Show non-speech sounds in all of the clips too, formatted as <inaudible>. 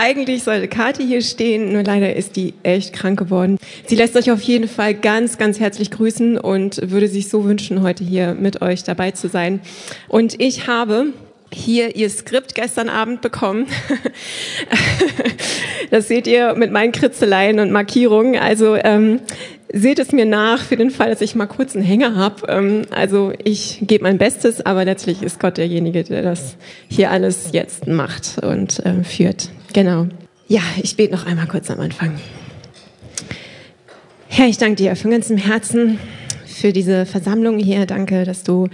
Eigentlich sollte Kathi hier stehen, nur leider ist die echt krank geworden. Sie lässt euch auf jeden Fall ganz, ganz herzlich grüßen und würde sich so wünschen, heute hier mit euch dabei zu sein. Und ich habe hier ihr Skript gestern Abend bekommen. <laughs> das seht ihr mit meinen Kritzeleien und Markierungen. Also ähm, seht es mir nach für den Fall, dass ich mal kurz einen Hänger habe. Ähm, also ich gebe mein Bestes, aber letztlich ist Gott derjenige, der das hier alles jetzt macht und äh, führt. Genau. Ja, ich bete noch einmal kurz am Anfang. Herr, ich danke dir von ganzem Herzen für diese Versammlung hier. Danke, dass du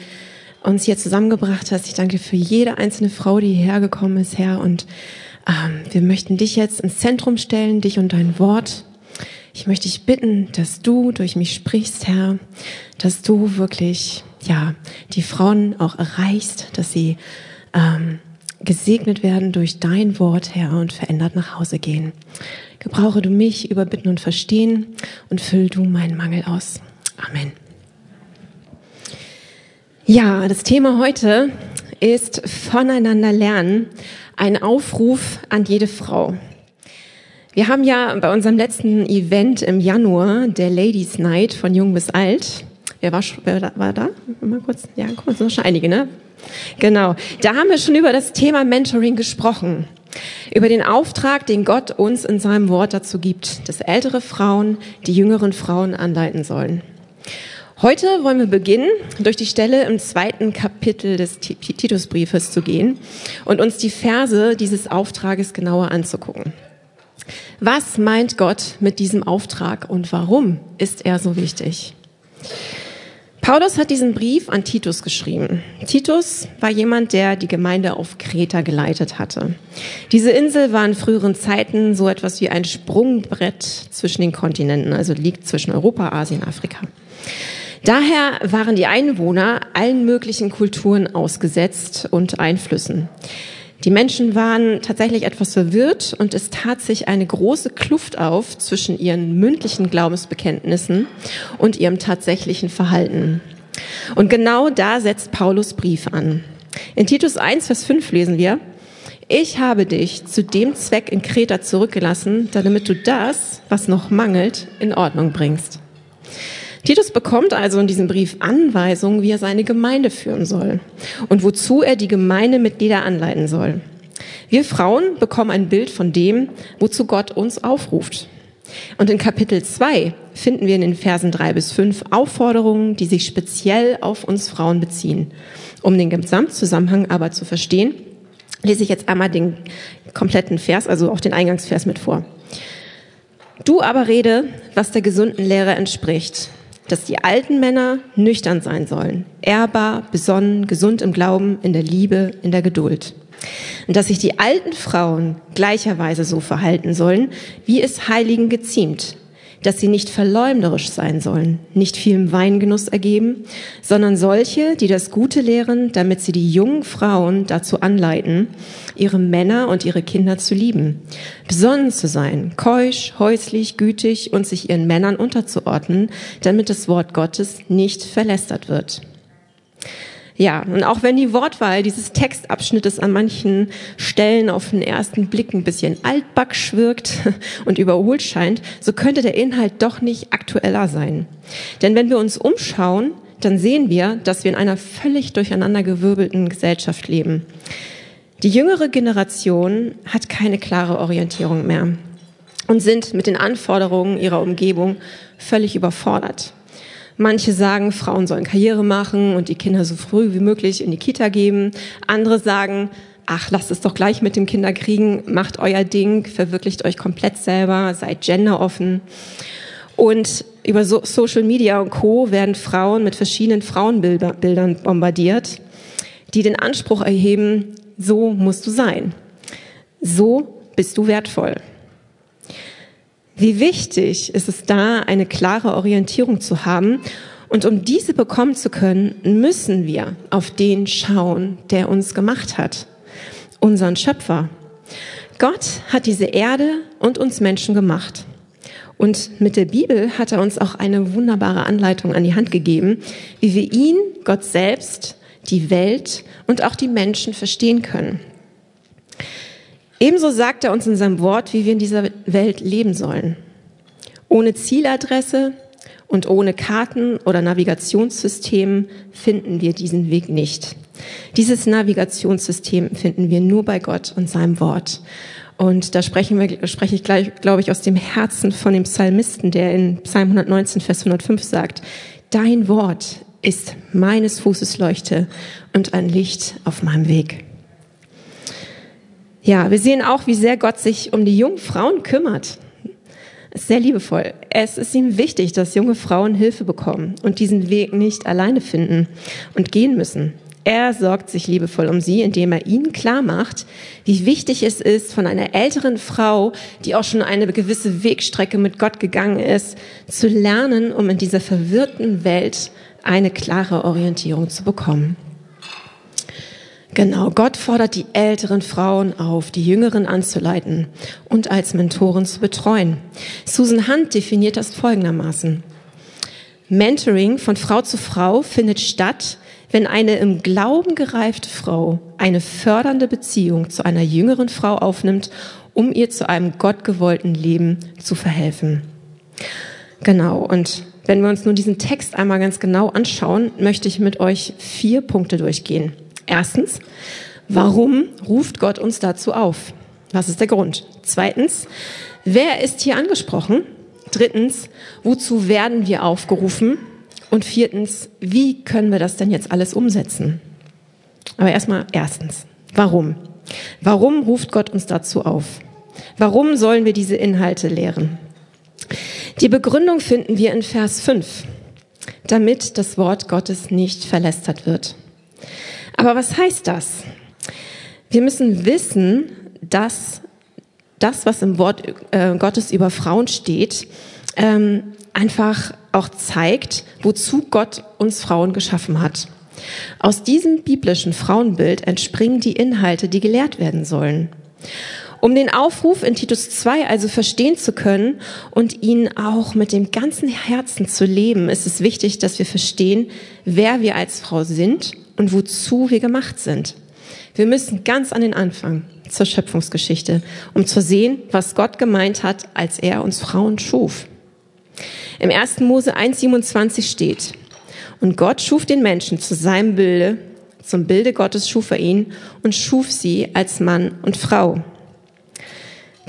uns hier zusammengebracht hast. Ich danke für jede einzelne Frau, die hierher gekommen ist, Herr. Und ähm, wir möchten dich jetzt ins Zentrum stellen, dich und dein Wort. Ich möchte dich bitten, dass du durch mich sprichst, Herr, dass du wirklich, ja, die Frauen auch erreichst, dass sie ähm, gesegnet werden durch dein Wort, Herr, und verändert nach Hause gehen. Gebrauche du mich über Bitten und Verstehen und füll du meinen Mangel aus. Amen. Ja, das Thema heute ist voneinander lernen, ein Aufruf an jede Frau. Wir haben ja bei unserem letzten Event im Januar, der Ladies Night von jung bis alt, wer war, wer war da? Mal kurz, ja, guck mal, sind schon einige, ne? Genau. Da haben wir schon über das Thema Mentoring gesprochen. Über den Auftrag, den Gott uns in seinem Wort dazu gibt, dass ältere Frauen die jüngeren Frauen anleiten sollen. Heute wollen wir beginnen, durch die Stelle im zweiten Kapitel des Titusbriefes zu gehen und uns die Verse dieses Auftrages genauer anzugucken. Was meint Gott mit diesem Auftrag und warum ist er so wichtig? Paulus hat diesen Brief an Titus geschrieben. Titus war jemand, der die Gemeinde auf Kreta geleitet hatte. Diese Insel war in früheren Zeiten so etwas wie ein Sprungbrett zwischen den Kontinenten, also liegt zwischen Europa, Asien, Afrika. Daher waren die Einwohner allen möglichen Kulturen ausgesetzt und Einflüssen. Die Menschen waren tatsächlich etwas verwirrt und es tat sich eine große Kluft auf zwischen ihren mündlichen Glaubensbekenntnissen und ihrem tatsächlichen Verhalten. Und genau da setzt Paulus Brief an. In Titus 1, Vers 5 lesen wir, ich habe dich zu dem Zweck in Kreta zurückgelassen, damit du das, was noch mangelt, in Ordnung bringst. Titus bekommt also in diesem Brief Anweisungen, wie er seine Gemeinde führen soll und wozu er die Gemeindemitglieder anleiten soll. Wir Frauen bekommen ein Bild von dem, wozu Gott uns aufruft. Und in Kapitel 2 finden wir in den Versen 3 bis 5 Aufforderungen, die sich speziell auf uns Frauen beziehen. Um den Gesamtzusammenhang aber zu verstehen, lese ich jetzt einmal den kompletten Vers, also auch den Eingangsvers mit vor. Du aber rede, was der gesunden Lehre entspricht dass die alten Männer nüchtern sein sollen, ehrbar, besonnen, gesund im Glauben, in der Liebe, in der Geduld. Und dass sich die alten Frauen gleicherweise so verhalten sollen, wie es Heiligen geziemt, dass sie nicht verleumderisch sein sollen, nicht vielem Weingenuss ergeben, sondern solche, die das Gute lehren, damit sie die jungen Frauen dazu anleiten, ihre Männer und ihre Kinder zu lieben, besonnen zu sein, keusch, häuslich, gütig und sich ihren Männern unterzuordnen, damit das Wort Gottes nicht verlästert wird. Ja, und auch wenn die Wortwahl dieses Textabschnittes an manchen Stellen auf den ersten Blick ein bisschen altbacksch wirkt <laughs> und überholt scheint, so könnte der Inhalt doch nicht aktueller sein. Denn wenn wir uns umschauen, dann sehen wir, dass wir in einer völlig durcheinandergewirbelten Gesellschaft leben. Die jüngere Generation hat keine klare Orientierung mehr und sind mit den Anforderungen ihrer Umgebung völlig überfordert. Manche sagen, Frauen sollen Karriere machen und die Kinder so früh wie möglich in die Kita geben. Andere sagen, ach, lasst es doch gleich mit dem Kinderkriegen, macht euer Ding, verwirklicht euch komplett selber, seid genderoffen. Und über so Social Media und Co. werden Frauen mit verschiedenen Frauenbildern bombardiert, die den Anspruch erheben, so musst du sein. So bist du wertvoll. Wie wichtig ist es da, eine klare Orientierung zu haben. Und um diese bekommen zu können, müssen wir auf den schauen, der uns gemacht hat. Unseren Schöpfer. Gott hat diese Erde und uns Menschen gemacht. Und mit der Bibel hat er uns auch eine wunderbare Anleitung an die Hand gegeben, wie wir ihn, Gott selbst, die Welt und auch die Menschen verstehen können. Ebenso sagt er uns in seinem Wort, wie wir in dieser Welt leben sollen. Ohne Zieladresse und ohne Karten oder Navigationssystem finden wir diesen Weg nicht. Dieses Navigationssystem finden wir nur bei Gott und seinem Wort. Und da sprechen wir, spreche ich gleich, glaube ich, aus dem Herzen von dem Psalmisten, der in Psalm 119, Vers 105 sagt, Dein Wort ist meines Fußes Leuchte und ein Licht auf meinem Weg. Ja, wir sehen auch, wie sehr Gott sich um die jungen Frauen kümmert. ist sehr liebevoll. Es ist ihm wichtig, dass junge Frauen Hilfe bekommen und diesen Weg nicht alleine finden und gehen müssen. Er sorgt sich liebevoll um sie, indem er ihnen klar macht, wie wichtig es ist, von einer älteren Frau, die auch schon eine gewisse Wegstrecke mit Gott gegangen ist, zu lernen, um in dieser verwirrten Welt eine klare Orientierung zu bekommen. Genau, Gott fordert die älteren Frauen auf, die jüngeren anzuleiten und als Mentoren zu betreuen. Susan Hunt definiert das folgendermaßen. Mentoring von Frau zu Frau findet statt, wenn eine im Glauben gereifte Frau eine fördernde Beziehung zu einer jüngeren Frau aufnimmt, um ihr zu einem gottgewollten Leben zu verhelfen. Genau, und wenn wir uns nun diesen Text einmal ganz genau anschauen, möchte ich mit euch vier Punkte durchgehen. Erstens, warum ruft Gott uns dazu auf? Was ist der Grund? Zweitens, wer ist hier angesprochen? Drittens, wozu werden wir aufgerufen? Und viertens, wie können wir das denn jetzt alles umsetzen? Aber erstmal erstens, warum? Warum ruft Gott uns dazu auf? Warum sollen wir diese Inhalte lehren? Die Begründung finden wir in Vers 5, damit das Wort Gottes nicht verlästert wird. Aber was heißt das? Wir müssen wissen, dass das, was im Wort äh, Gottes über Frauen steht, ähm, einfach auch zeigt, wozu Gott uns Frauen geschaffen hat. Aus diesem biblischen Frauenbild entspringen die Inhalte, die gelehrt werden sollen. Um den Aufruf in Titus 2 also verstehen zu können und ihn auch mit dem ganzen Herzen zu leben, ist es wichtig, dass wir verstehen, wer wir als Frau sind und wozu wir gemacht sind. Wir müssen ganz an den Anfang zur Schöpfungsgeschichte, um zu sehen, was Gott gemeint hat, als er uns Frauen schuf. Im 1. Mose 1,27 steht, und Gott schuf den Menschen zu seinem Bilde, zum Bilde Gottes schuf er ihn und schuf sie als Mann und Frau.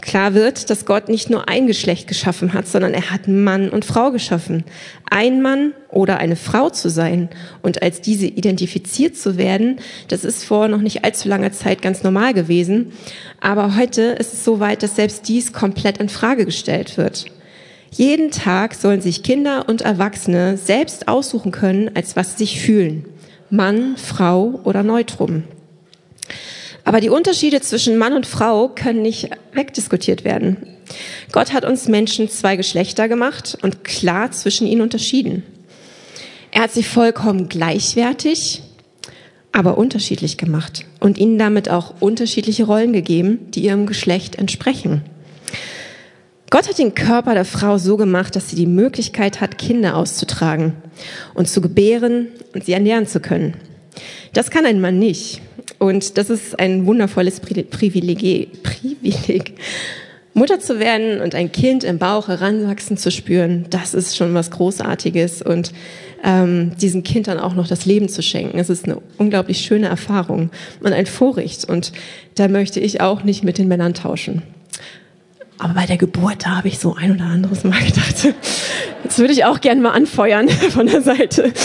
Klar wird, dass Gott nicht nur ein Geschlecht geschaffen hat, sondern er hat Mann und Frau geschaffen. Ein Mann oder eine Frau zu sein und als diese identifiziert zu werden, das ist vor noch nicht allzu langer Zeit ganz normal gewesen. Aber heute ist es so weit, dass selbst dies komplett in Frage gestellt wird. Jeden Tag sollen sich Kinder und Erwachsene selbst aussuchen können, als was sie sich fühlen. Mann, Frau oder Neutrum. Aber die Unterschiede zwischen Mann und Frau können nicht wegdiskutiert werden. Gott hat uns Menschen zwei Geschlechter gemacht und klar zwischen ihnen unterschieden. Er hat sie vollkommen gleichwertig, aber unterschiedlich gemacht und ihnen damit auch unterschiedliche Rollen gegeben, die ihrem Geschlecht entsprechen. Gott hat den Körper der Frau so gemacht, dass sie die Möglichkeit hat, Kinder auszutragen und zu gebären und sie ernähren zu können. Das kann ein Mann nicht. Und das ist ein wundervolles Privileg. Privileg. Mutter zu werden und ein Kind im Bauch heranwachsen zu spüren, das ist schon was Großartiges. Und ähm, diesem Kind dann auch noch das Leben zu schenken, es ist eine unglaublich schöne Erfahrung und ein Vorrecht. Und da möchte ich auch nicht mit den Männern tauschen. Aber bei der Geburt, da habe ich so ein oder anderes Mal gedacht, <laughs> jetzt würde ich auch gerne mal anfeuern <laughs> von der Seite. <laughs>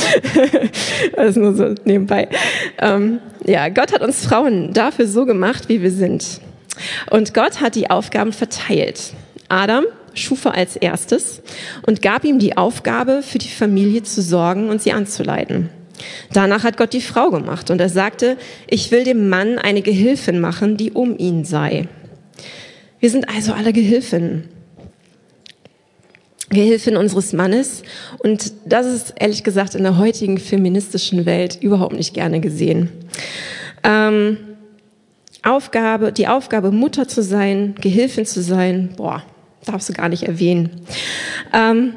Das ist nur so nebenbei. Ähm, ja, Gott hat uns Frauen dafür so gemacht, wie wir sind. Und Gott hat die Aufgaben verteilt. Adam schuf er als erstes und gab ihm die Aufgabe, für die Familie zu sorgen und sie anzuleiten. Danach hat Gott die Frau gemacht und er sagte, ich will dem Mann eine Gehilfin machen, die um ihn sei. Wir sind also alle Gehilfinnen. Gehilfin unseres Mannes. Und das ist ehrlich gesagt in der heutigen feministischen Welt überhaupt nicht gerne gesehen. Ähm, Aufgabe, die Aufgabe, Mutter zu sein, Gehilfin zu sein, boah, darfst du gar nicht erwähnen. Ähm,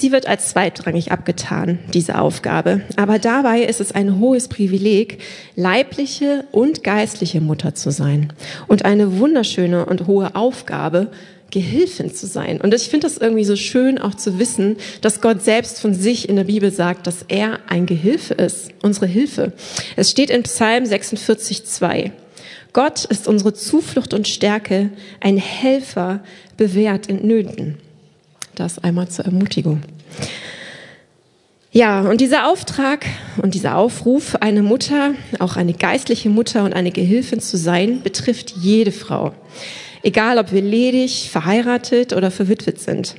Sie wird als zweitrangig abgetan, diese Aufgabe. Aber dabei ist es ein hohes Privileg, leibliche und geistliche Mutter zu sein. Und eine wunderschöne und hohe Aufgabe, Gehilfin zu sein. Und ich finde das irgendwie so schön auch zu wissen, dass Gott selbst von sich in der Bibel sagt, dass er ein Gehilfe ist, unsere Hilfe. Es steht in Psalm 46, 2. Gott ist unsere Zuflucht und Stärke, ein Helfer, bewährt in Nöten. Das einmal zur Ermutigung. Ja, und dieser Auftrag und dieser Aufruf, eine Mutter, auch eine geistliche Mutter und eine Gehilfin zu sein, betrifft jede Frau. Egal, ob wir ledig, verheiratet oder verwitwet sind.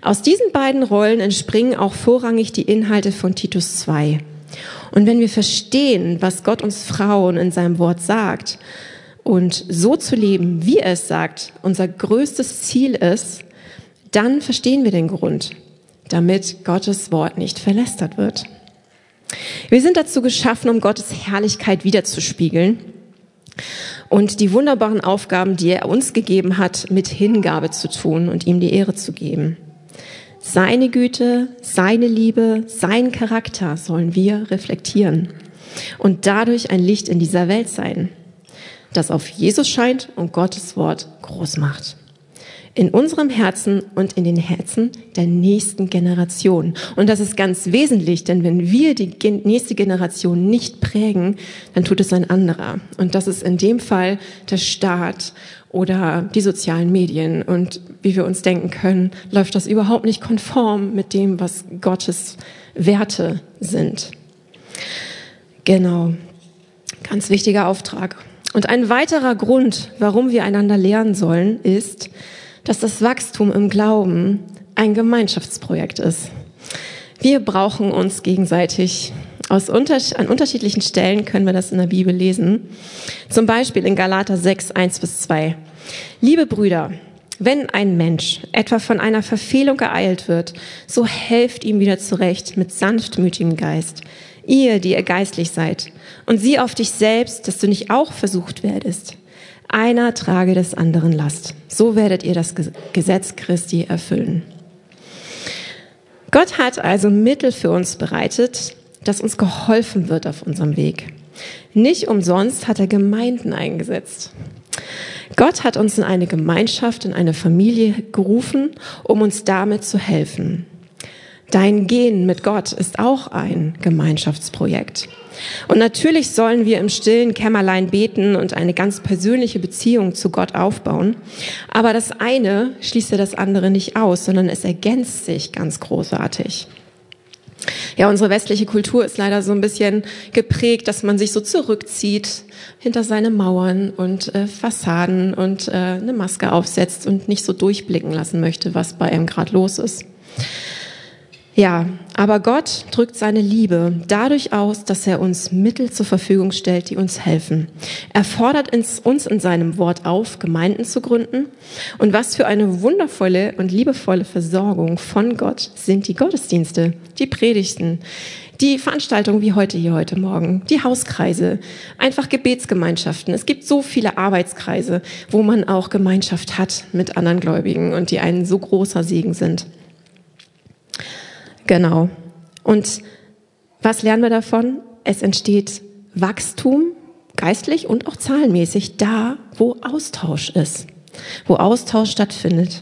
Aus diesen beiden Rollen entspringen auch vorrangig die Inhalte von Titus 2. Und wenn wir verstehen, was Gott uns Frauen in seinem Wort sagt und so zu leben, wie er es sagt, unser größtes Ziel ist, dann verstehen wir den Grund, damit Gottes Wort nicht verlästert wird. Wir sind dazu geschaffen, um Gottes Herrlichkeit wiederzuspiegeln und die wunderbaren Aufgaben, die er uns gegeben hat, mit Hingabe zu tun und ihm die Ehre zu geben. Seine Güte, seine Liebe, sein Charakter sollen wir reflektieren und dadurch ein Licht in dieser Welt sein, das auf Jesus scheint und Gottes Wort groß macht in unserem Herzen und in den Herzen der nächsten Generation. Und das ist ganz wesentlich, denn wenn wir die nächste Generation nicht prägen, dann tut es ein anderer. Und das ist in dem Fall der Staat oder die sozialen Medien. Und wie wir uns denken können, läuft das überhaupt nicht konform mit dem, was Gottes Werte sind. Genau. Ganz wichtiger Auftrag. Und ein weiterer Grund, warum wir einander lernen sollen, ist, dass das Wachstum im Glauben ein Gemeinschaftsprojekt ist. Wir brauchen uns gegenseitig. Aus unter an unterschiedlichen Stellen können wir das in der Bibel lesen. Zum Beispiel in Galater 6, 1 bis 2. Liebe Brüder, wenn ein Mensch etwa von einer Verfehlung geeilt wird, so helft ihm wieder zurecht mit sanftmütigem Geist. Ihr, die ihr geistlich seid, und sieh auf dich selbst, dass du nicht auch versucht werdest. Einer trage des anderen Last. So werdet ihr das Gesetz Christi erfüllen. Gott hat also Mittel für uns bereitet, dass uns geholfen wird auf unserem Weg. Nicht umsonst hat er Gemeinden eingesetzt. Gott hat uns in eine Gemeinschaft, in eine Familie gerufen, um uns damit zu helfen. Dein Gehen mit Gott ist auch ein Gemeinschaftsprojekt. Und natürlich sollen wir im stillen Kämmerlein beten und eine ganz persönliche Beziehung zu Gott aufbauen. Aber das eine schließt ja das andere nicht aus, sondern es ergänzt sich ganz großartig. Ja, unsere westliche Kultur ist leider so ein bisschen geprägt, dass man sich so zurückzieht hinter seine Mauern und äh, Fassaden und äh, eine Maske aufsetzt und nicht so durchblicken lassen möchte, was bei einem gerade los ist. Ja, aber Gott drückt seine Liebe dadurch aus, dass er uns Mittel zur Verfügung stellt, die uns helfen. Er fordert uns in seinem Wort auf, Gemeinden zu gründen. Und was für eine wundervolle und liebevolle Versorgung von Gott sind die Gottesdienste, die Predigten, die Veranstaltungen wie heute hier heute Morgen, die Hauskreise, einfach Gebetsgemeinschaften. Es gibt so viele Arbeitskreise, wo man auch Gemeinschaft hat mit anderen Gläubigen und die ein so großer Segen sind. Genau. Und was lernen wir davon? Es entsteht Wachstum, geistlich und auch zahlenmäßig, da, wo Austausch ist, wo Austausch stattfindet.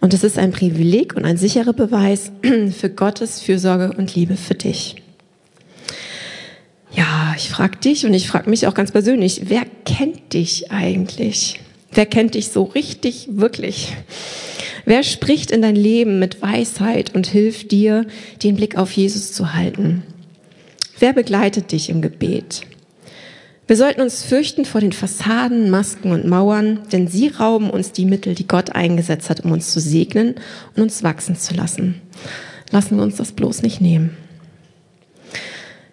Und es ist ein Privileg und ein sicherer Beweis <clears throat> für Gottes Fürsorge und Liebe für dich. Ja, ich frage dich und ich frage mich auch ganz persönlich, wer kennt dich eigentlich? Wer kennt dich so richtig, wirklich? Wer spricht in dein Leben mit Weisheit und hilft dir, den Blick auf Jesus zu halten? Wer begleitet dich im Gebet? Wir sollten uns fürchten vor den Fassaden, Masken und Mauern, denn sie rauben uns die Mittel, die Gott eingesetzt hat, um uns zu segnen und uns wachsen zu lassen. Lassen wir uns das bloß nicht nehmen.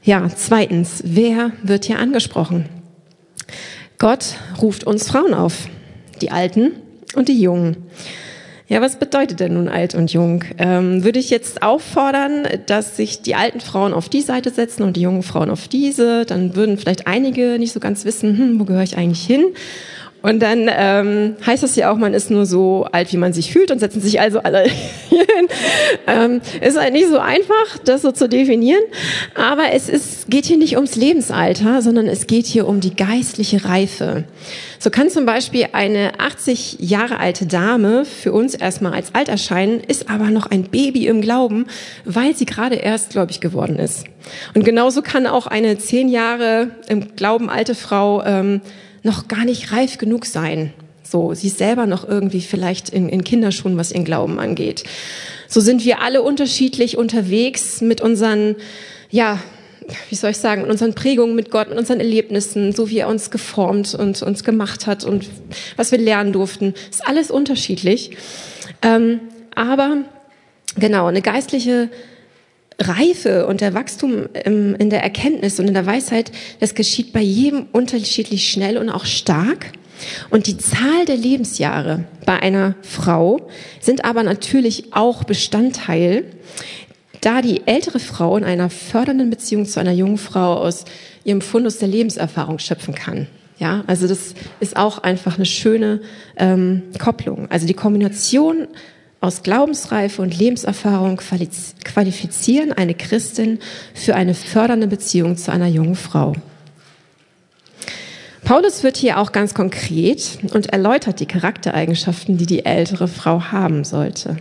Ja, zweitens, wer wird hier angesprochen? Gott ruft uns Frauen auf, die Alten und die Jungen. Ja, was bedeutet denn nun alt und jung? Ähm, würde ich jetzt auffordern, dass sich die alten Frauen auf die Seite setzen und die jungen Frauen auf diese, dann würden vielleicht einige nicht so ganz wissen, hm, wo gehöre ich eigentlich hin? Und dann ähm, heißt das ja auch, man ist nur so alt, wie man sich fühlt und setzen sich also alle <laughs> hin. Ähm, ist halt nicht so einfach, das so zu definieren. Aber es ist, geht hier nicht ums Lebensalter, sondern es geht hier um die geistliche Reife. So kann zum Beispiel eine 80 Jahre alte Dame für uns erstmal als alt erscheinen, ist aber noch ein Baby im Glauben, weil sie gerade erst gläubig geworden ist. Und genauso kann auch eine 10 Jahre im Glauben alte Frau ähm, noch gar nicht reif genug sein. So, sie ist selber noch irgendwie vielleicht in, in Kinderschuhen, was ihren Glauben angeht. So sind wir alle unterschiedlich unterwegs mit unseren, ja, wie soll ich sagen, mit unseren Prägungen mit Gott, mit unseren Erlebnissen, so wie er uns geformt und uns gemacht hat und was wir lernen durften. Ist alles unterschiedlich. Ähm, aber genau, eine geistliche Reife und der Wachstum in der Erkenntnis und in der Weisheit, das geschieht bei jedem unterschiedlich schnell und auch stark. Und die Zahl der Lebensjahre bei einer Frau sind aber natürlich auch Bestandteil, da die ältere Frau in einer fördernden Beziehung zu einer jungen Frau aus ihrem Fundus der Lebenserfahrung schöpfen kann. Ja, also das ist auch einfach eine schöne ähm, Kopplung. Also die Kombination aus Glaubensreife und Lebenserfahrung qualifizieren eine Christin für eine fördernde Beziehung zu einer jungen Frau. Paulus wird hier auch ganz konkret und erläutert die Charaktereigenschaften, die die ältere Frau haben sollte.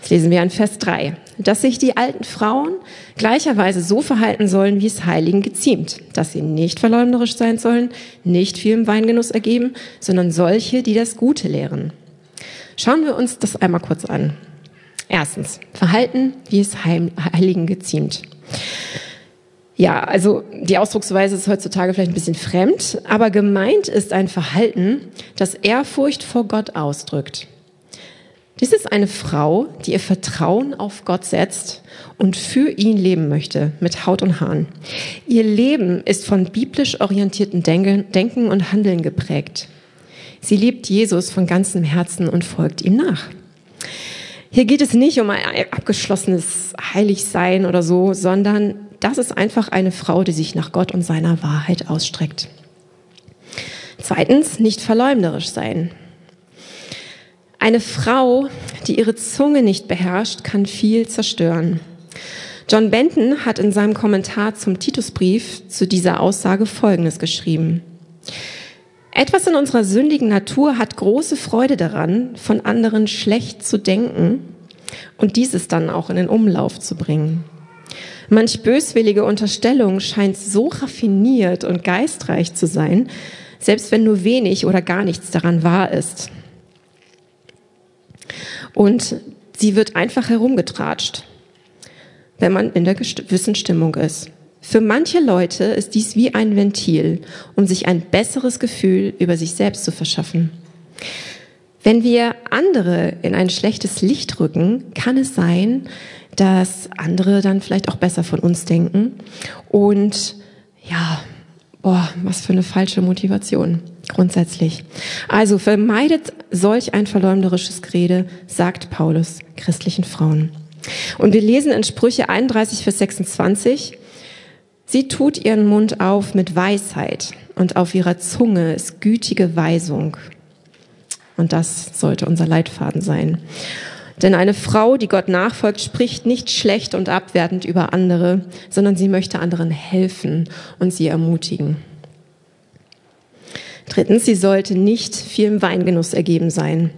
Das lesen wir in Vers 3. Dass sich die alten Frauen gleicherweise so verhalten sollen, wie es Heiligen geziemt. Dass sie nicht verleumderisch sein sollen, nicht viel im Weingenuss ergeben, sondern solche, die das Gute lehren. Schauen wir uns das einmal kurz an. Erstens, Verhalten, wie es Heiligen geziemt. Ja, also die Ausdrucksweise ist heutzutage vielleicht ein bisschen fremd, aber gemeint ist ein Verhalten, das Ehrfurcht vor Gott ausdrückt. Dies ist eine Frau, die ihr Vertrauen auf Gott setzt und für ihn leben möchte, mit Haut und Haaren. Ihr Leben ist von biblisch orientierten Denken und Handeln geprägt. Sie liebt Jesus von ganzem Herzen und folgt ihm nach. Hier geht es nicht um ein abgeschlossenes Heiligsein oder so, sondern das ist einfach eine Frau, die sich nach Gott und seiner Wahrheit ausstreckt. Zweitens, nicht verleumderisch sein. Eine Frau, die ihre Zunge nicht beherrscht, kann viel zerstören. John Benton hat in seinem Kommentar zum Titusbrief zu dieser Aussage Folgendes geschrieben. Etwas in unserer sündigen Natur hat große Freude daran, von anderen schlecht zu denken und dieses dann auch in den Umlauf zu bringen. Manch böswillige Unterstellung scheint so raffiniert und geistreich zu sein, selbst wenn nur wenig oder gar nichts daran wahr ist. Und sie wird einfach herumgetratscht, wenn man in der gewissen Stimmung ist. Für manche Leute ist dies wie ein Ventil, um sich ein besseres Gefühl über sich selbst zu verschaffen. Wenn wir andere in ein schlechtes Licht rücken, kann es sein, dass andere dann vielleicht auch besser von uns denken. Und ja, boah, was für eine falsche Motivation grundsätzlich. Also vermeidet solch ein verleumderisches Gerede, sagt Paulus christlichen Frauen. Und wir lesen in Sprüche 31, Vers 26, Sie tut ihren Mund auf mit Weisheit und auf ihrer Zunge ist gütige Weisung. Und das sollte unser Leitfaden sein. Denn eine Frau, die Gott nachfolgt, spricht nicht schlecht und abwertend über andere, sondern sie möchte anderen helfen und sie ermutigen. Drittens, sie sollte nicht viel im Weingenuss ergeben sein.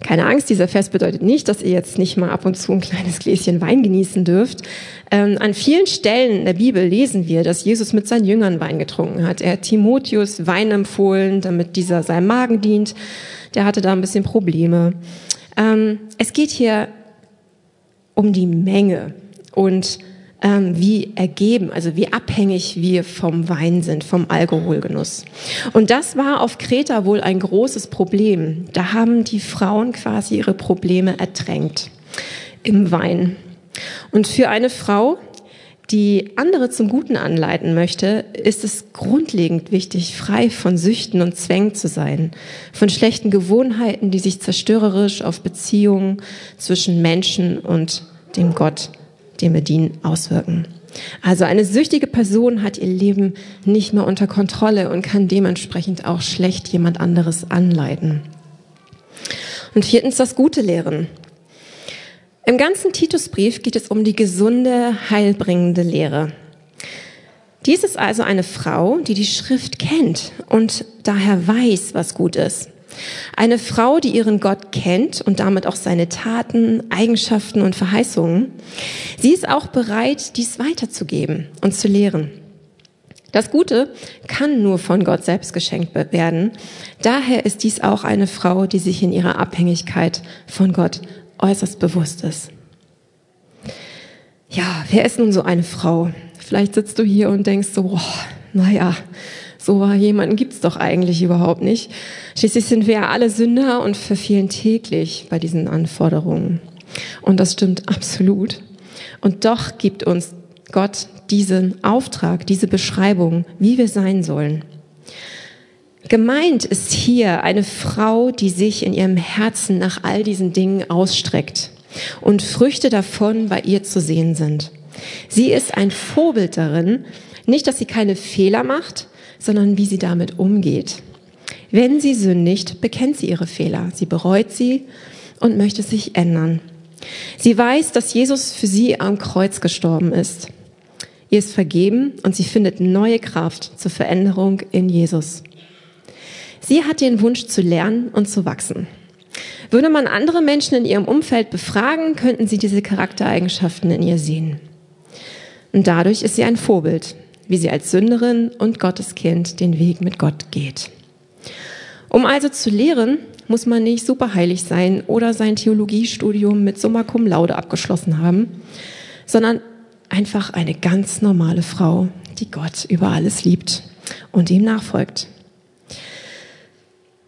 Keine Angst, dieser Vers bedeutet nicht, dass ihr jetzt nicht mal ab und zu ein kleines Gläschen Wein genießen dürft. Ähm, an vielen Stellen in der Bibel lesen wir, dass Jesus mit seinen Jüngern Wein getrunken hat. Er hat Timotheus Wein empfohlen, damit dieser seinem Magen dient. Der hatte da ein bisschen Probleme. Ähm, es geht hier um die Menge und ähm, wie ergeben, also wie abhängig wir vom Wein sind, vom Alkoholgenuss. Und das war auf Kreta wohl ein großes Problem. Da haben die Frauen quasi ihre Probleme ertränkt im Wein. Und für eine Frau, die andere zum Guten anleiten möchte, ist es grundlegend wichtig, frei von Süchten und Zwängen zu sein, von schlechten Gewohnheiten, die sich zerstörerisch auf Beziehungen zwischen Menschen und dem Gott dem wir auswirken. Also eine süchtige Person hat ihr Leben nicht mehr unter Kontrolle und kann dementsprechend auch schlecht jemand anderes anleiten. Und viertens das gute Lehren. Im ganzen Titusbrief geht es um die gesunde, heilbringende Lehre. Dies ist also eine Frau, die die Schrift kennt und daher weiß, was gut ist. Eine Frau, die ihren Gott kennt und damit auch seine Taten, Eigenschaften und Verheißungen. Sie ist auch bereit, dies weiterzugeben und zu lehren. Das Gute kann nur von Gott selbst geschenkt werden. Daher ist dies auch eine Frau, die sich in ihrer Abhängigkeit von Gott äußerst bewusst ist. Ja, wer ist nun so eine Frau? Vielleicht sitzt du hier und denkst so, boah, naja, so jemanden gibt's doch eigentlich überhaupt nicht. Schließlich sind wir ja alle Sünder und verfehlen täglich bei diesen Anforderungen. Und das stimmt absolut. Und doch gibt uns Gott diesen Auftrag, diese Beschreibung, wie wir sein sollen. Gemeint ist hier eine Frau, die sich in ihrem Herzen nach all diesen Dingen ausstreckt und Früchte davon bei ihr zu sehen sind. Sie ist ein Vorbild darin, nicht, dass sie keine Fehler macht, sondern wie sie damit umgeht. Wenn sie sündigt, bekennt sie ihre Fehler, sie bereut sie und möchte sich ändern. Sie weiß, dass Jesus für sie am Kreuz gestorben ist. Ihr ist vergeben und sie findet neue Kraft zur Veränderung in Jesus. Sie hat den Wunsch zu lernen und zu wachsen. Würde man andere Menschen in ihrem Umfeld befragen, könnten sie diese Charaktereigenschaften in ihr sehen. Und dadurch ist sie ein Vorbild, wie sie als Sünderin und Gotteskind den Weg mit Gott geht. Um also zu lehren, muss man nicht superheilig sein oder sein Theologiestudium mit Summa Cum Laude abgeschlossen haben, sondern einfach eine ganz normale Frau, die Gott über alles liebt und ihm nachfolgt.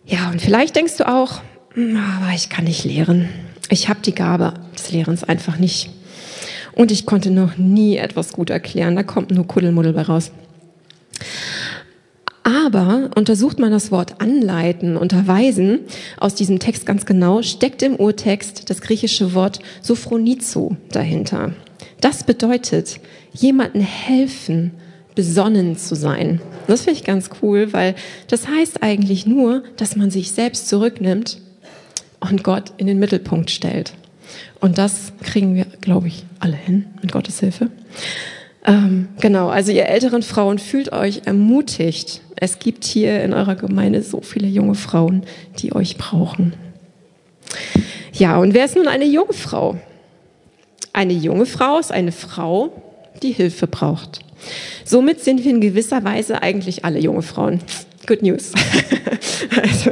Ja, und vielleicht denkst du auch, hm, aber ich kann nicht lehren. Ich habe die Gabe des Lehrens einfach nicht. Und ich konnte noch nie etwas gut erklären. Da kommt nur Kuddelmuddel bei raus. Aber untersucht man das Wort anleiten, unterweisen aus diesem Text ganz genau, steckt im Urtext das griechische Wort sophronizo dahinter. Das bedeutet, jemanden helfen, besonnen zu sein. Das finde ich ganz cool, weil das heißt eigentlich nur, dass man sich selbst zurücknimmt und Gott in den Mittelpunkt stellt. Und das kriegen wir, glaube ich, alle hin mit Gottes Hilfe. Ähm, genau, also ihr älteren Frauen fühlt euch ermutigt. Es gibt hier in eurer Gemeinde so viele junge Frauen, die euch brauchen. Ja, und wer ist nun eine junge Frau? Eine junge Frau ist eine Frau, die Hilfe braucht. Somit sind wir in gewisser Weise eigentlich alle junge Frauen. Good News. <laughs> also,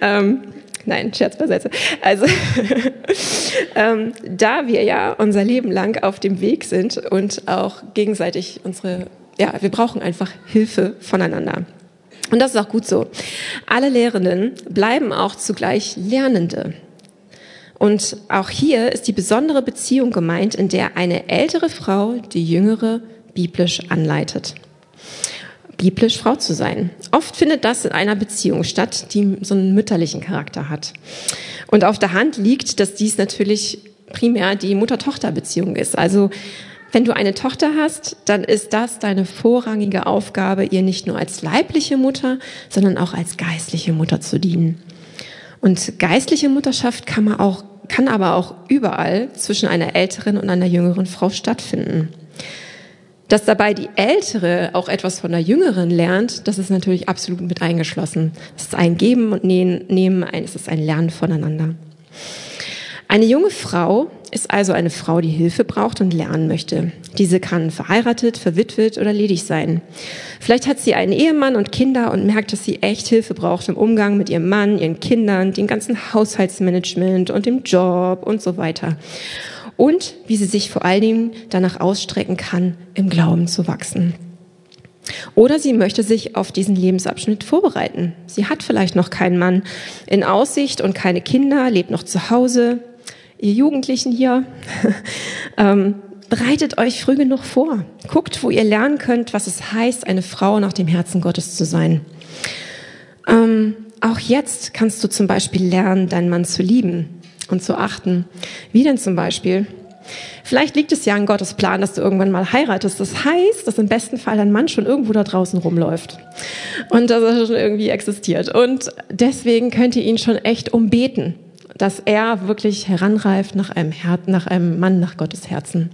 ähm, Nein, Scherz beiseite. Also, <laughs> ähm, da wir ja unser Leben lang auf dem Weg sind und auch gegenseitig unsere, ja, wir brauchen einfach Hilfe voneinander. Und das ist auch gut so. Alle Lehrenden bleiben auch zugleich Lernende. Und auch hier ist die besondere Beziehung gemeint, in der eine ältere Frau die jüngere biblisch anleitet biblisch Frau zu sein. Oft findet das in einer Beziehung statt, die so einen mütterlichen Charakter hat. Und auf der Hand liegt, dass dies natürlich primär die Mutter-Tochter-Beziehung ist. Also wenn du eine Tochter hast, dann ist das deine vorrangige Aufgabe, ihr nicht nur als leibliche Mutter, sondern auch als geistliche Mutter zu dienen. Und geistliche Mutterschaft kann man auch, kann aber auch überall zwischen einer älteren und einer jüngeren Frau stattfinden. Dass dabei die Ältere auch etwas von der Jüngeren lernt, das ist natürlich absolut mit eingeschlossen. Es ist ein Geben und Nehmen, es ist ein Lernen voneinander. Eine junge Frau ist also eine Frau, die Hilfe braucht und lernen möchte. Diese kann verheiratet, verwitwet oder ledig sein. Vielleicht hat sie einen Ehemann und Kinder und merkt, dass sie echt Hilfe braucht im Umgang mit ihrem Mann, ihren Kindern, dem ganzen Haushaltsmanagement und dem Job und so weiter und wie sie sich vor allen Dingen danach ausstrecken kann, im Glauben zu wachsen. Oder sie möchte sich auf diesen Lebensabschnitt vorbereiten. Sie hat vielleicht noch keinen Mann in Aussicht und keine Kinder, lebt noch zu Hause. Ihr Jugendlichen hier, <laughs> ähm, bereitet euch früh genug vor. Guckt, wo ihr lernen könnt, was es heißt, eine Frau nach dem Herzen Gottes zu sein. Ähm, auch jetzt kannst du zum Beispiel lernen, deinen Mann zu lieben und zu achten. Wie denn zum Beispiel? Vielleicht liegt es ja an Gottes Plan, dass du irgendwann mal heiratest. Das heißt, dass im besten Fall dein Mann schon irgendwo da draußen rumläuft. Und dass er schon irgendwie existiert. Und deswegen könnt ihr ihn schon echt umbeten, dass er wirklich heranreift nach einem, Her nach einem Mann nach Gottes Herzen.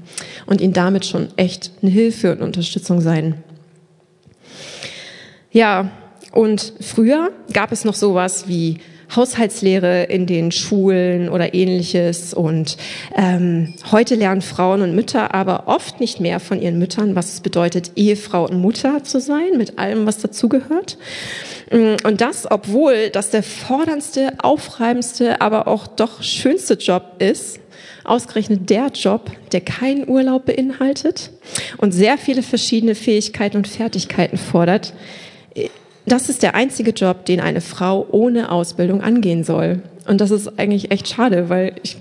Und ihn damit schon echt eine Hilfe und Unterstützung sein. Ja, und früher gab es noch sowas wie Haushaltslehre in den Schulen oder ähnliches. Und ähm, heute lernen Frauen und Mütter aber oft nicht mehr von ihren Müttern, was es bedeutet, Ehefrau und Mutter zu sein, mit allem, was dazugehört. Mm, und das, obwohl das der forderndste, aufreibendste, aber auch doch schönste Job ist, ausgerechnet der Job, der keinen Urlaub beinhaltet und sehr viele verschiedene Fähigkeiten und Fertigkeiten fordert, das ist der einzige Job, den eine Frau ohne Ausbildung angehen soll. Und das ist eigentlich echt schade, weil ich,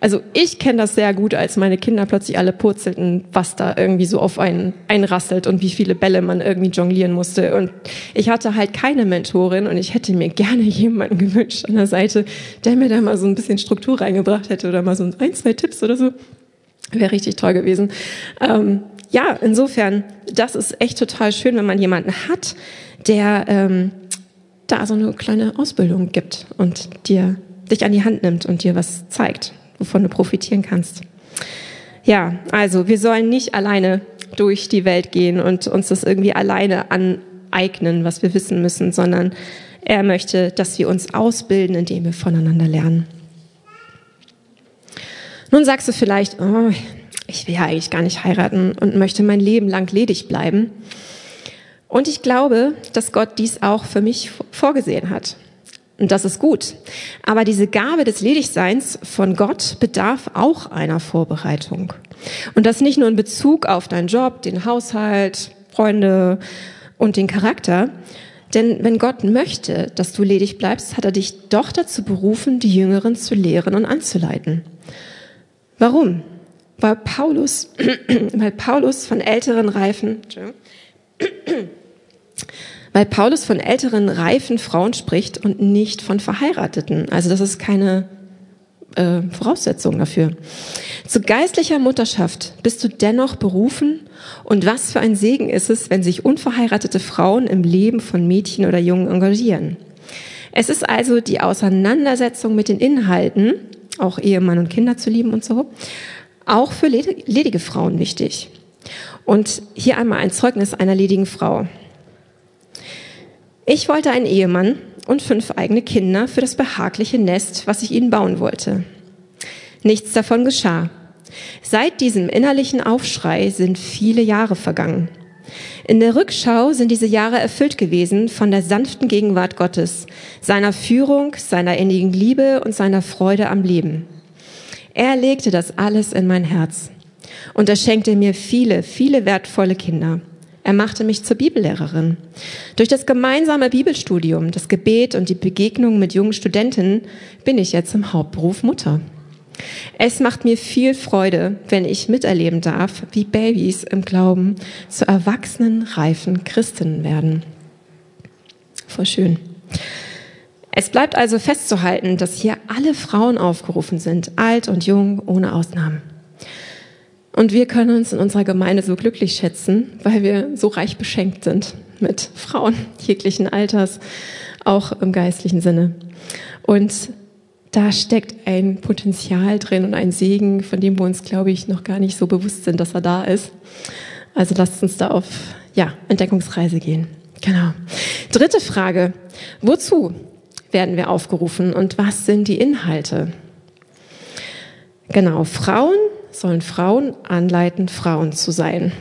also ich kenne das sehr gut, als meine Kinder plötzlich alle purzelten, was da irgendwie so auf einen einrasselt und wie viele Bälle man irgendwie jonglieren musste. Und ich hatte halt keine Mentorin und ich hätte mir gerne jemanden gewünscht an der Seite, der mir da mal so ein bisschen Struktur reingebracht hätte oder mal so ein, zwei Tipps oder so. Wäre richtig toll gewesen. Ähm, ja, insofern, das ist echt total schön, wenn man jemanden hat, der ähm, da so eine kleine Ausbildung gibt und dir dich an die Hand nimmt und dir was zeigt, wovon du profitieren kannst. Ja, also wir sollen nicht alleine durch die Welt gehen und uns das irgendwie alleine aneignen, was wir wissen müssen, sondern er möchte, dass wir uns ausbilden, indem wir voneinander lernen. Nun sagst du vielleicht, oh, ich will ja eigentlich gar nicht heiraten und möchte mein Leben lang ledig bleiben. Und ich glaube, dass Gott dies auch für mich vorgesehen hat. Und das ist gut. Aber diese Gabe des Ledigseins von Gott bedarf auch einer Vorbereitung. Und das nicht nur in Bezug auf deinen Job, den Haushalt, Freunde und den Charakter. Denn wenn Gott möchte, dass du ledig bleibst, hat er dich doch dazu berufen, die Jüngeren zu lehren und anzuleiten. Warum? Weil Paulus, <clears throat> weil Paulus von älteren Reifen, <clears throat> weil Paulus von älteren, reifen Frauen spricht und nicht von verheirateten. Also das ist keine äh, Voraussetzung dafür. Zu geistlicher Mutterschaft bist du dennoch berufen und was für ein Segen ist es, wenn sich unverheiratete Frauen im Leben von Mädchen oder Jungen engagieren. Es ist also die Auseinandersetzung mit den Inhalten, auch Ehemann und Kinder zu lieben und so, auch für ledige Frauen wichtig. Und hier einmal ein Zeugnis einer ledigen Frau. Ich wollte einen Ehemann und fünf eigene Kinder für das behagliche Nest, was ich ihnen bauen wollte. Nichts davon geschah. Seit diesem innerlichen Aufschrei sind viele Jahre vergangen. In der Rückschau sind diese Jahre erfüllt gewesen von der sanften Gegenwart Gottes, seiner Führung, seiner innigen Liebe und seiner Freude am Leben. Er legte das alles in mein Herz und er schenkte mir viele, viele wertvolle Kinder. Er machte mich zur Bibellehrerin. Durch das gemeinsame Bibelstudium, das Gebet und die Begegnung mit jungen Studentinnen bin ich jetzt im Hauptberuf Mutter. Es macht mir viel Freude, wenn ich miterleben darf, wie Babys im Glauben zu erwachsenen, reifen Christinnen werden. Voll schön. Es bleibt also festzuhalten, dass hier alle Frauen aufgerufen sind, alt und jung, ohne Ausnahmen. Und wir können uns in unserer Gemeinde so glücklich schätzen, weil wir so reich beschenkt sind mit Frauen jeglichen Alters, auch im geistlichen Sinne. Und da steckt ein Potenzial drin und ein Segen, von dem wir uns, glaube ich, noch gar nicht so bewusst sind, dass er da ist. Also lasst uns da auf ja, Entdeckungsreise gehen. Genau. Dritte Frage. Wozu werden wir aufgerufen und was sind die Inhalte? Genau, Frauen sollen Frauen anleiten, Frauen zu sein.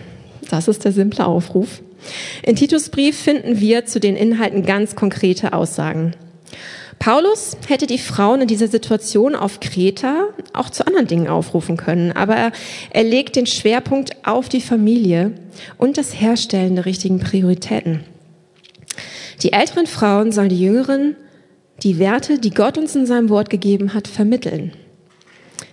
Das ist der simple Aufruf. In Titus Brief finden wir zu den Inhalten ganz konkrete Aussagen. Paulus hätte die Frauen in dieser Situation auf Kreta auch zu anderen Dingen aufrufen können, aber er, legt den Schwerpunkt auf die Familie und das Herstellen der richtigen Prioritäten. Die älteren Frauen sollen die jüngeren die Werte, die Gott uns in seinem Wort gegeben hat, vermitteln.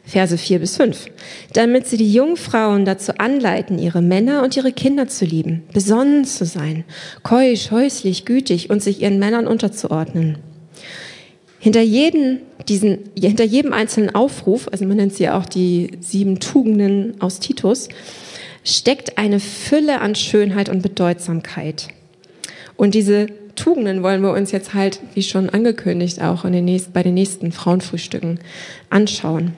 Verse 4 bis 5. Damit sie die jungen Frauen dazu anleiten, ihre Männer und ihre Kinder zu lieben, besonnen zu sein, keusch, häuslich, gütig und sich ihren Männern unterzuordnen. Hinter jedem, diesen, hinter jedem einzelnen Aufruf, also man nennt sie ja auch die sieben Tugenden aus Titus, steckt eine Fülle an Schönheit und Bedeutsamkeit. Und diese Tugenden wollen wir uns jetzt halt, wie schon angekündigt, auch den nächsten, bei den nächsten Frauenfrühstücken anschauen.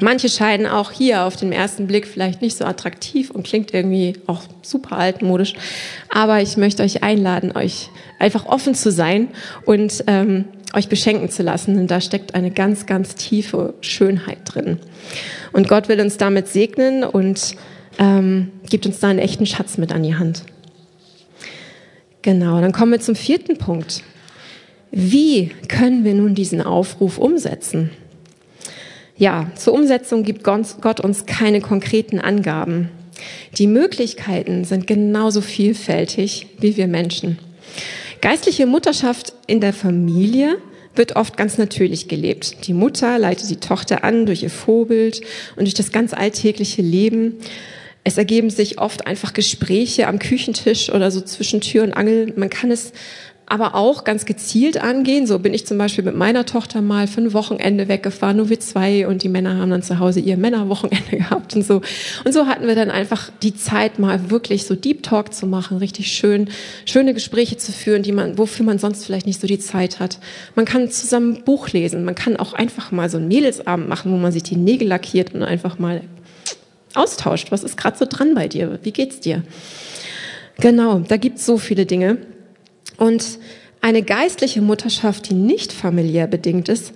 Manche scheinen auch hier auf den ersten Blick vielleicht nicht so attraktiv und klingt irgendwie auch super altmodisch. Aber ich möchte euch einladen, euch einfach offen zu sein und ähm, euch beschenken zu lassen. Denn da steckt eine ganz, ganz tiefe Schönheit drin. Und Gott will uns damit segnen und ähm, gibt uns da einen echten Schatz mit an die Hand. Genau, dann kommen wir zum vierten Punkt. Wie können wir nun diesen Aufruf umsetzen? Ja, zur Umsetzung gibt Gott uns keine konkreten Angaben. Die Möglichkeiten sind genauso vielfältig wie wir Menschen. Geistliche Mutterschaft in der Familie wird oft ganz natürlich gelebt. Die Mutter leitet die Tochter an durch ihr Vorbild und durch das ganz alltägliche Leben. Es ergeben sich oft einfach Gespräche am Küchentisch oder so zwischen Tür und Angel. Man kann es aber auch ganz gezielt angehen. So bin ich zum Beispiel mit meiner Tochter mal für ein Wochenende weggefahren, nur wir zwei und die Männer haben dann zu Hause ihr Männerwochenende <laughs> gehabt und so. Und so hatten wir dann einfach die Zeit, mal wirklich so Deep Talk zu machen, richtig schön, schöne Gespräche zu führen, die man, wofür man sonst vielleicht nicht so die Zeit hat. Man kann zusammen Buch lesen, man kann auch einfach mal so einen Mädelsabend machen, wo man sich die Nägel lackiert und einfach mal austauscht. Was ist gerade so dran bei dir? Wie geht's dir? Genau, da gibt's so viele Dinge. Und eine geistliche Mutterschaft, die nicht familiär bedingt ist,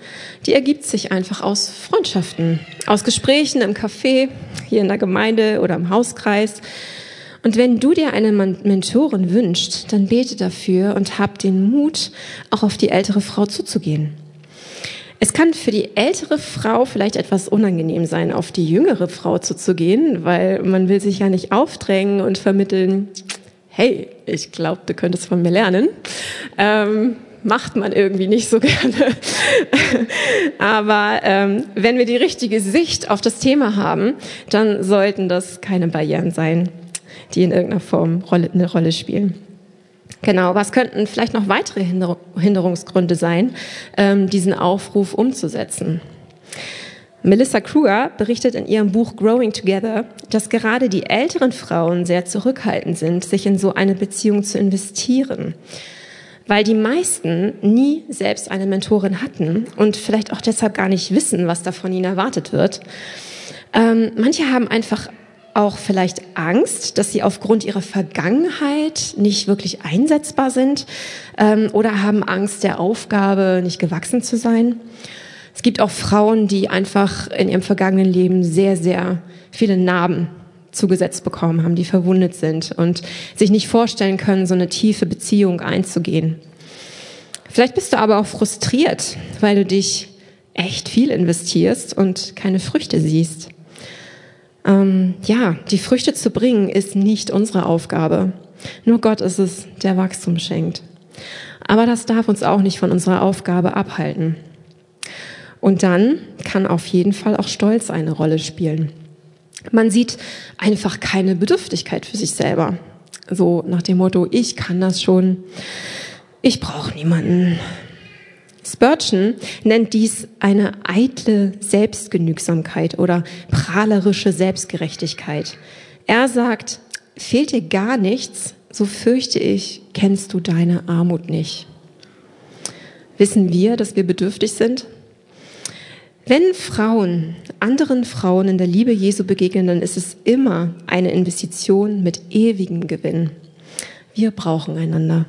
die ergibt sich einfach aus Freundschaften, aus Gesprächen im Café, hier in der Gemeinde oder im Hauskreis. Und wenn du dir eine Mentorin wünschst, dann bete dafür und hab den Mut, auch auf die ältere Frau zuzugehen. Es kann für die ältere Frau vielleicht etwas unangenehm sein, auf die jüngere Frau zuzugehen, weil man will sich ja nicht aufdrängen und vermitteln, hey, ich glaube, du könntest von mir lernen. Ähm, macht man irgendwie nicht so <laughs> gerne. Aber ähm, wenn wir die richtige Sicht auf das Thema haben, dann sollten das keine Barrieren sein, die in irgendeiner Form Rolle, eine Rolle spielen. Genau, was könnten vielleicht noch weitere Hinderungsgründe sein, ähm, diesen Aufruf umzusetzen? Melissa Kruger berichtet in ihrem Buch Growing Together, dass gerade die älteren Frauen sehr zurückhaltend sind, sich in so eine Beziehung zu investieren, weil die meisten nie selbst eine Mentorin hatten und vielleicht auch deshalb gar nicht wissen, was da von ihnen erwartet wird. Ähm, manche haben einfach auch vielleicht Angst, dass sie aufgrund ihrer Vergangenheit nicht wirklich einsetzbar sind ähm, oder haben Angst, der Aufgabe nicht gewachsen zu sein. Es gibt auch Frauen, die einfach in ihrem vergangenen Leben sehr, sehr viele Narben zugesetzt bekommen haben, die verwundet sind und sich nicht vorstellen können, so eine tiefe Beziehung einzugehen. Vielleicht bist du aber auch frustriert, weil du dich echt viel investierst und keine Früchte siehst. Ähm, ja, die Früchte zu bringen ist nicht unsere Aufgabe. Nur Gott ist es, der Wachstum schenkt. Aber das darf uns auch nicht von unserer Aufgabe abhalten. Und dann kann auf jeden Fall auch Stolz eine Rolle spielen. Man sieht einfach keine Bedürftigkeit für sich selber. So nach dem Motto, ich kann das schon, ich brauche niemanden. Spurgeon nennt dies eine eitle Selbstgenügsamkeit oder prahlerische Selbstgerechtigkeit. Er sagt, fehlt dir gar nichts, so fürchte ich, kennst du deine Armut nicht. Wissen wir, dass wir bedürftig sind? Wenn Frauen anderen Frauen in der Liebe Jesu begegnen, dann ist es immer eine Investition mit ewigem Gewinn. Wir brauchen einander.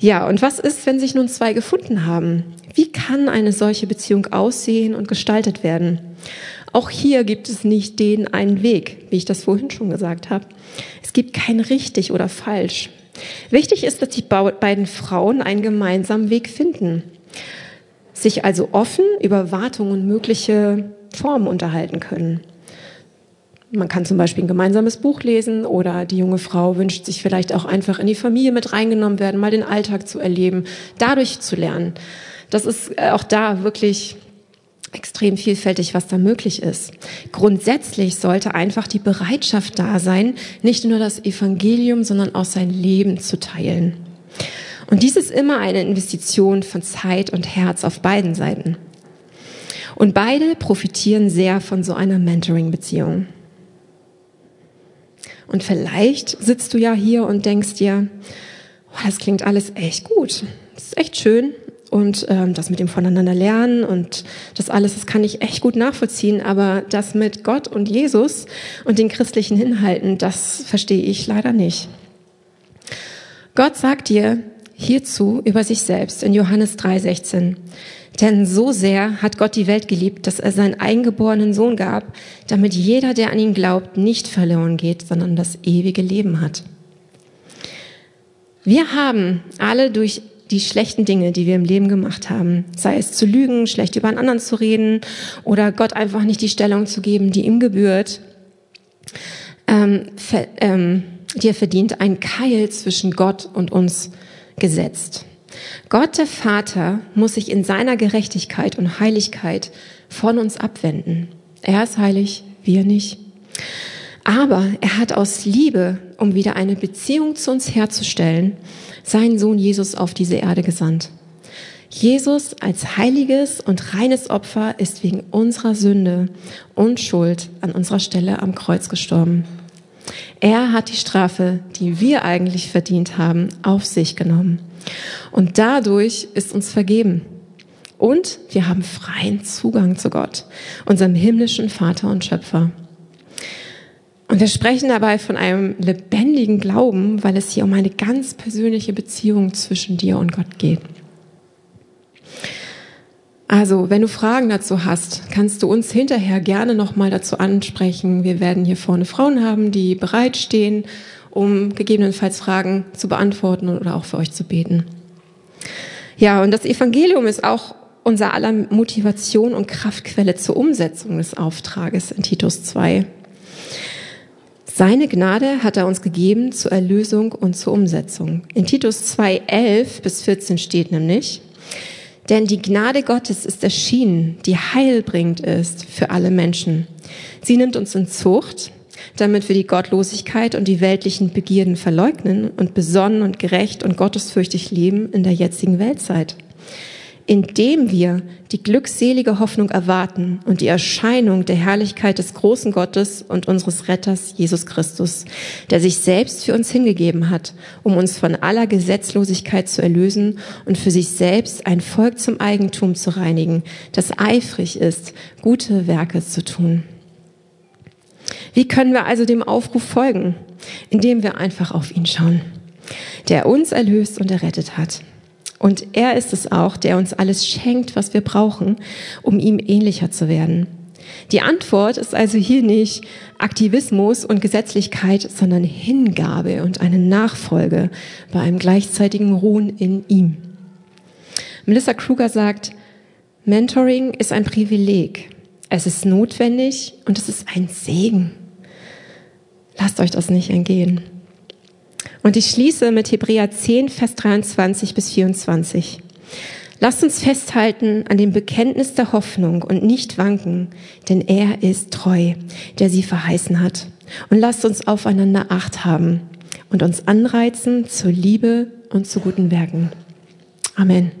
Ja, und was ist, wenn sich nun zwei gefunden haben? Wie kann eine solche Beziehung aussehen und gestaltet werden? Auch hier gibt es nicht den einen Weg, wie ich das vorhin schon gesagt habe. Es gibt kein richtig oder falsch. Wichtig ist, dass die beiden Frauen einen gemeinsamen Weg finden sich also offen über Wartung und mögliche Formen unterhalten können. Man kann zum Beispiel ein gemeinsames Buch lesen oder die junge Frau wünscht sich vielleicht auch einfach in die Familie mit reingenommen werden, mal den Alltag zu erleben, dadurch zu lernen. Das ist äh, auch da wirklich extrem vielfältig, was da möglich ist. Grundsätzlich sollte einfach die Bereitschaft da sein, nicht nur das Evangelium, sondern auch sein Leben zu teilen. Und dies ist immer eine Investition von Zeit und Herz auf beiden Seiten. Und beide profitieren sehr von so einer Mentoring-Beziehung. Und vielleicht sitzt du ja hier und denkst dir, oh, das klingt alles echt gut. Das ist echt schön. Und ähm, das mit dem Voneinander lernen und das alles, das kann ich echt gut nachvollziehen. Aber das mit Gott und Jesus und den christlichen Inhalten, das verstehe ich leider nicht. Gott sagt dir hierzu über sich selbst in Johannes 3,16. Denn so sehr hat Gott die Welt geliebt, dass er seinen eingeborenen Sohn gab, damit jeder, der an ihn glaubt, nicht verloren geht, sondern das ewige Leben hat. Wir haben alle durch die schlechten Dinge, die wir im Leben gemacht haben, sei es zu lügen, schlecht über einen anderen zu reden oder Gott einfach nicht die Stellung zu geben, die ihm gebührt, ähm, ver, ähm, dir verdient, ein Keil zwischen Gott und uns gesetzt. Gott der Vater muss sich in seiner Gerechtigkeit und Heiligkeit von uns abwenden. Er ist heilig, wir nicht. Aber er hat aus Liebe, um wieder eine Beziehung zu uns herzustellen, seinen Sohn Jesus auf diese Erde gesandt. Jesus als heiliges und reines Opfer ist wegen unserer Sünde und Schuld an unserer Stelle am Kreuz gestorben. Er hat die Strafe, die wir eigentlich verdient haben, auf sich genommen. Und dadurch ist uns vergeben. Und wir haben freien Zugang zu Gott, unserem himmlischen Vater und Schöpfer. Und wir sprechen dabei von einem lebendigen Glauben, weil es hier um eine ganz persönliche Beziehung zwischen dir und Gott geht. Also, wenn du Fragen dazu hast, kannst du uns hinterher gerne nochmal dazu ansprechen. Wir werden hier vorne Frauen haben, die bereitstehen, um gegebenenfalls Fragen zu beantworten oder auch für euch zu beten. Ja, und das Evangelium ist auch unser aller Motivation und Kraftquelle zur Umsetzung des Auftrages in Titus 2. Seine Gnade hat er uns gegeben zur Erlösung und zur Umsetzung. In Titus 2, 11 bis 14 steht nämlich, denn die Gnade Gottes ist erschienen, die heilbringend ist für alle Menschen. Sie nimmt uns in Zucht, damit wir die Gottlosigkeit und die weltlichen Begierden verleugnen und besonnen und gerecht und gottesfürchtig leben in der jetzigen Weltzeit. Indem wir die glückselige Hoffnung erwarten und die Erscheinung der Herrlichkeit des großen Gottes und unseres Retters Jesus Christus, der sich selbst für uns hingegeben hat, um uns von aller Gesetzlosigkeit zu erlösen und für sich selbst ein Volk zum Eigentum zu reinigen, das eifrig ist, gute Werke zu tun. Wie können wir also dem Aufruf folgen? Indem wir einfach auf ihn schauen, der uns erlöst und errettet hat. Und er ist es auch, der uns alles schenkt, was wir brauchen, um ihm ähnlicher zu werden. Die Antwort ist also hier nicht Aktivismus und Gesetzlichkeit, sondern Hingabe und eine Nachfolge bei einem gleichzeitigen Ruhen in ihm. Melissa Kruger sagt, Mentoring ist ein Privileg. Es ist notwendig und es ist ein Segen. Lasst euch das nicht entgehen. Und ich schließe mit Hebräer 10, Vers 23 bis 24. Lasst uns festhalten an dem Bekenntnis der Hoffnung und nicht wanken, denn er ist treu, der sie verheißen hat. Und lasst uns aufeinander Acht haben und uns anreizen zur Liebe und zu guten Werken. Amen.